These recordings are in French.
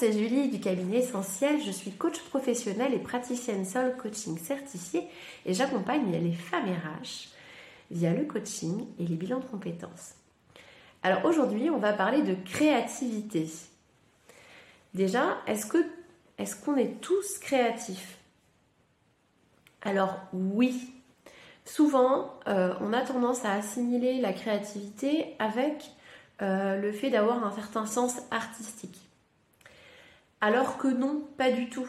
c'est Julie du cabinet Essentiel. Je suis coach professionnel et praticienne Soul Coaching certifiée et j'accompagne les femmes RH via le coaching et les bilans de compétences. Alors aujourd'hui, on va parler de créativité. Déjà, est-ce que qu'on est tous créatifs? Alors oui. Souvent, euh, on a tendance à assimiler la créativité avec euh, le fait d'avoir un certain sens artistique. Alors que non, pas du tout.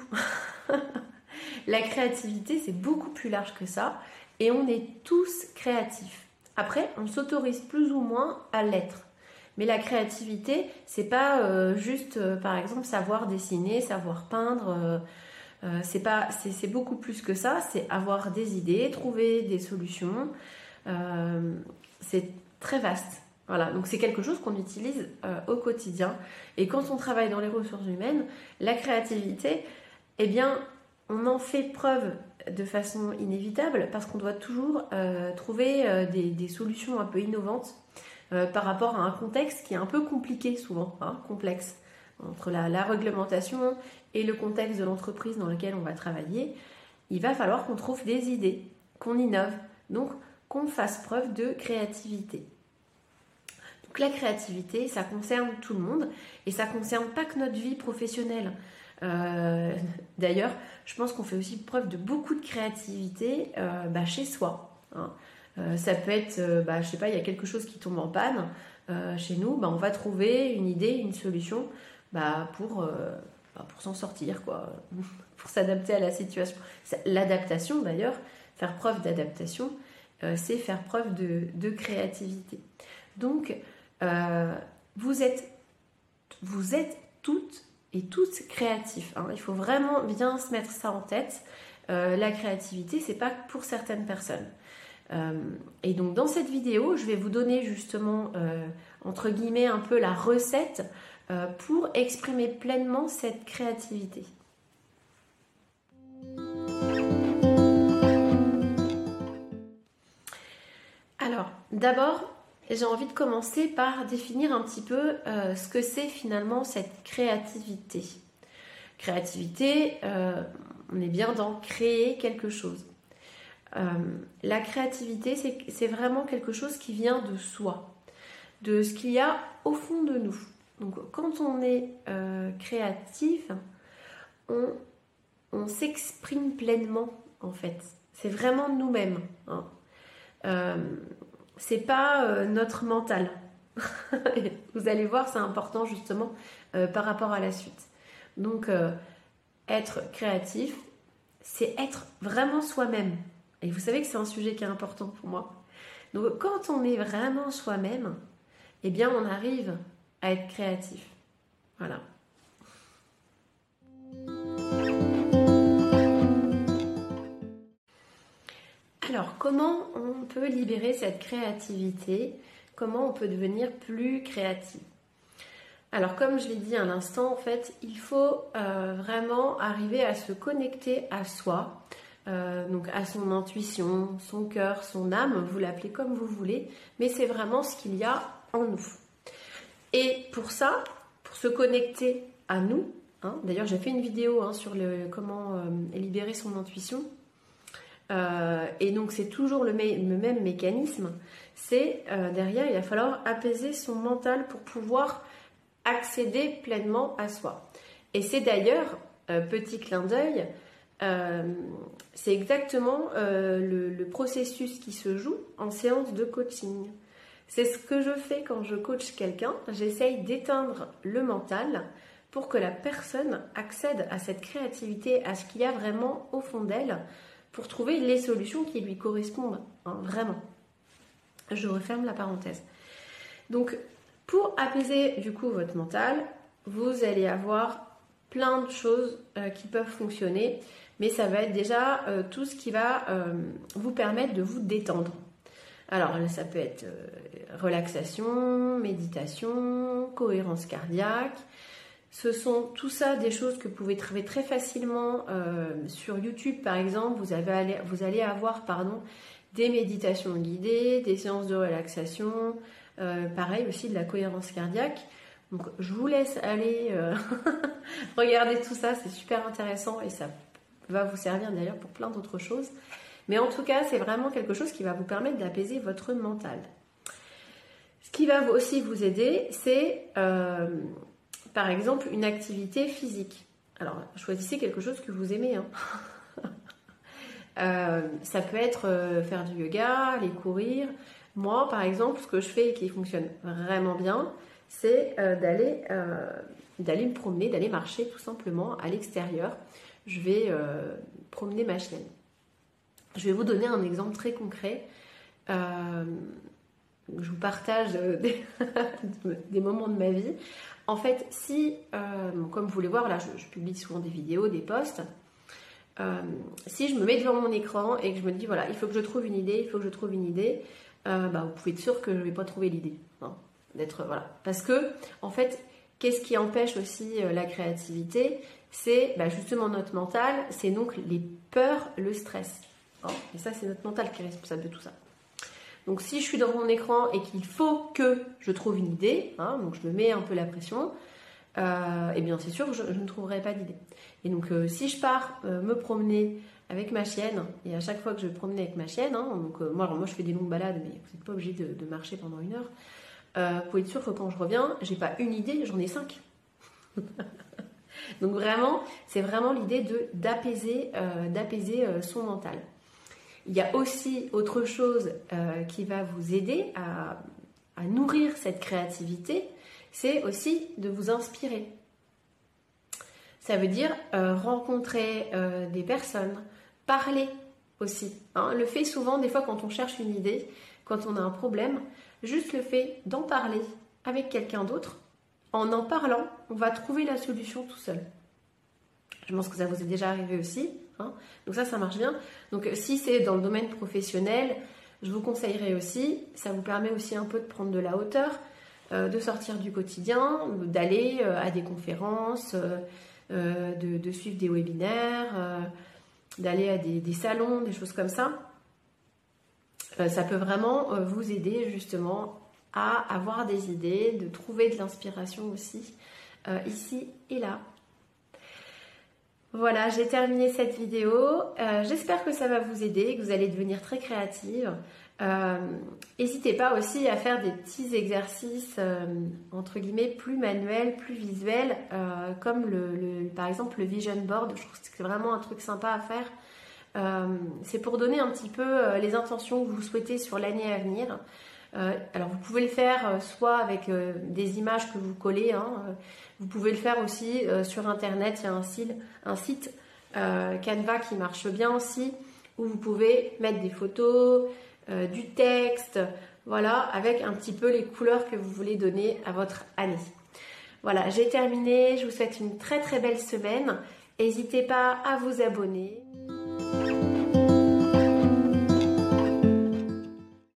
la créativité, c'est beaucoup plus large que ça et on est tous créatifs. Après, on s'autorise plus ou moins à l'être. Mais la créativité, c'est pas euh, juste, euh, par exemple, savoir dessiner, savoir peindre. c'est pas, c'est beaucoup plus que ça. C'est avoir des idées, trouver des solutions. c'est très vaste. Voilà, donc c'est quelque chose qu'on utilise euh, au quotidien. Et quand on travaille dans les ressources humaines, la créativité, eh bien, on en fait preuve de façon inévitable parce qu'on doit toujours euh, trouver euh, des, solutions un peu innovantes par rapport à un contexte qui est un peu compliqué souvent, hein, complexe, entre la, la, réglementation et le contexte de l'entreprise dans lequel on va travailler. Il va falloir qu'on trouve des idées, qu'on innove, donc qu'on fasse preuve de créativité. La créativité, ça concerne tout le monde et ça concerne pas que notre vie professionnelle. Euh, d'ailleurs, je pense qu'on fait aussi preuve de beaucoup de créativité euh, bah, chez soi. Hein. Euh, ça peut être, bah, je sais pas, il y a quelque chose qui tombe en panne chez nous, bah, on va trouver une idée, une solution bah, pour, pour s'en sortir, pour s'adapter à la situation. L'adaptation, d'ailleurs, faire preuve d'adaptation, c'est faire preuve de, de créativité. Donc, euh, vous, êtes, vous êtes toutes et tous créatifs. Hein. Il faut vraiment bien se mettre ça en tête. Euh, la créativité, c'est pas pour certaines personnes. Euh, et donc dans cette vidéo, je vais vous donner justement entre guillemets un peu la recette pour exprimer pleinement cette créativité. Alors, d'abord, j'ai envie de commencer par définir un petit peu euh, ce que c'est finalement cette créativité. Créativité, euh, on est bien dans créer quelque chose. Euh, la créativité, c'est vraiment quelque chose qui vient de soi, de ce qu'il y a au fond de nous. Donc quand on est créatif, on, s'exprime pleinement en fait. C'est vraiment nous-mêmes. Hein c'est pas euh, notre mental. vous allez voir, c'est important justement euh, par rapport à la suite. Donc, euh, être créatif, c'est être vraiment soi-même. Et vous savez que c'est un sujet qui est important pour moi. Donc, quand on est vraiment soi-même, eh bien, on arrive à être créatif. Voilà. Alors, comment on peut libérer cette créativité? Comment on peut devenir plus créatif? Alors, comme je l'ai dit à l'instant, en fait, il faut euh, vraiment arriver à se connecter à soi, euh, donc à son intuition, son cœur, son âme, vous l'appelez comme vous voulez, mais c'est vraiment ce qu'il y a en nous. Et pour ça, pour se connecter à nous, hein, d'ailleurs j'ai fait une vidéo hein, sur comment euh, libérer son intuition, euh, et donc c'est toujours le, même mécanisme. C'est euh, derrière, il va falloir apaiser son mental pour pouvoir accéder pleinement à soi. Et c'est d'ailleurs, euh, petit clin d'œil, c'est exactement le, le, processus qui se joue en séance de coaching. C'est ce que je fais quand je coach quelqu'un. J'essaye d'éteindre le mental pour que la personne accède à cette créativité, à ce qu'il y a vraiment au fond d'elle, pour trouver les solutions qui lui correspondent, hein, vraiment. Je referme la parenthèse. Donc, pour apaiser du coup votre mental, vous allez avoir plein de choses euh, qui peuvent fonctionner, mais ça va être déjà euh, tout ce qui va euh, vous permettre de vous détendre. Alors, ça peut être relaxation, méditation, cohérence cardiaque, ce sont tout ça des choses que vous pouvez trouver très facilement euh, sur YouTube par exemple. Vous, allez avoir pardon, des méditations guidées, des séances de relaxation, euh, pareil aussi de la cohérence cardiaque, Donc je vous laisse aller euh, regarder tout ça, c'est super intéressant et ça va vous servir d'ailleurs pour plein d'autres choses. Mais en tout cas, c'est vraiment quelque chose qui va vous permettre d'apaiser votre mental. Ce qui va aussi vous aider, c'est par exemple une activité physique. Alors choisissez quelque chose que vous aimez. Hein. Euh, ça peut être euh, faire du yoga, aller courir. Moi, par exemple, ce que je fais et qui fonctionne vraiment bien, c'est d'aller d'aller me promener, d'aller marcher tout simplement à l'extérieur. Je vais promener ma chienne. Je vais vous donner un exemple très concret. Euh, je vous partage des, moments de ma vie. En fait, si, euh, comme vous voulez voir, là, je, publie souvent des vidéos, des posts. Euh, si je me mets devant mon écran et que je me dis, voilà, il faut que je trouve une idée, il faut que je trouve une idée, bah, vous pouvez être sûr que je ne vais pas trouver l'idée. Hein, d'être, voilà. Parce que, en fait, qu'est-ce qui empêche aussi la créativité? C'est bah, justement notre mental, c'est donc les peurs, le stress. Et ça, c'est notre mental qui est responsable de tout ça. Donc si je suis dans mon écran et qu'il faut que je trouve une idée, hein, donc je me mets un peu la pression, euh, eh bien c'est sûr que je, ne trouverai pas d'idée. Et donc euh, si je pars euh, me promener avec ma chienne, et à chaque fois que je vais promener avec ma chienne, hein, donc moi, moi je fais des longues balades, mais vous n'êtes pas obligé de, marcher pendant une heure, vous pouvez être sûr que quand je reviens, j'ai pas une idée, j'en ai cinq. donc vraiment, c'est vraiment l'idée de d'apaiser son mental. Il y a aussi autre chose euh, qui va vous aider à, nourrir cette créativité, c'est aussi de vous inspirer. Ça veut dire euh, rencontrer euh, des personnes, parler aussi. Hein. Le fait souvent, des fois, quand on cherche une idée, quand on a un problème, juste le fait d'en parler avec quelqu'un d'autre, en en parlant, on va trouver la solution tout seul. Je pense que ça vous est déjà arrivé aussi. Hein. Donc ça, ça marche bien. Donc si c'est dans le domaine professionnel, je vous conseillerais aussi, ça vous permet aussi un peu de prendre de la hauteur, euh, de sortir du quotidien, d'aller euh, à des conférences, euh, de, suivre des webinaires, d'aller à des, salons, des choses comme ça. ça peut vraiment vous aider justement à avoir des idées, de trouver de l'inspiration aussi ici et là. Voilà, j'ai terminé cette vidéo. Euh, j'espère que ça va vous aider, que vous allez devenir très créative. Euh, n'hésitez pas aussi à faire des petits exercices, euh, entre guillemets, plus manuels, plus visuels, comme le, par exemple le vision board. Je trouve que c'est vraiment un truc sympa à faire. c'est pour donner un petit peu les intentions que vous souhaitez sur l'année à venir. Alors vous pouvez le faire soit avec des images que vous collez, hein, vous pouvez le faire aussi euh, sur internet, il y a un site, un site euh, Canva qui marche bien aussi, où vous pouvez mettre des photos, euh, du texte, voilà, avec un petit peu les couleurs que vous voulez donner à votre année. Voilà, j'ai terminé, je vous souhaite une très très belle semaine. N'hésitez pas à vous abonner.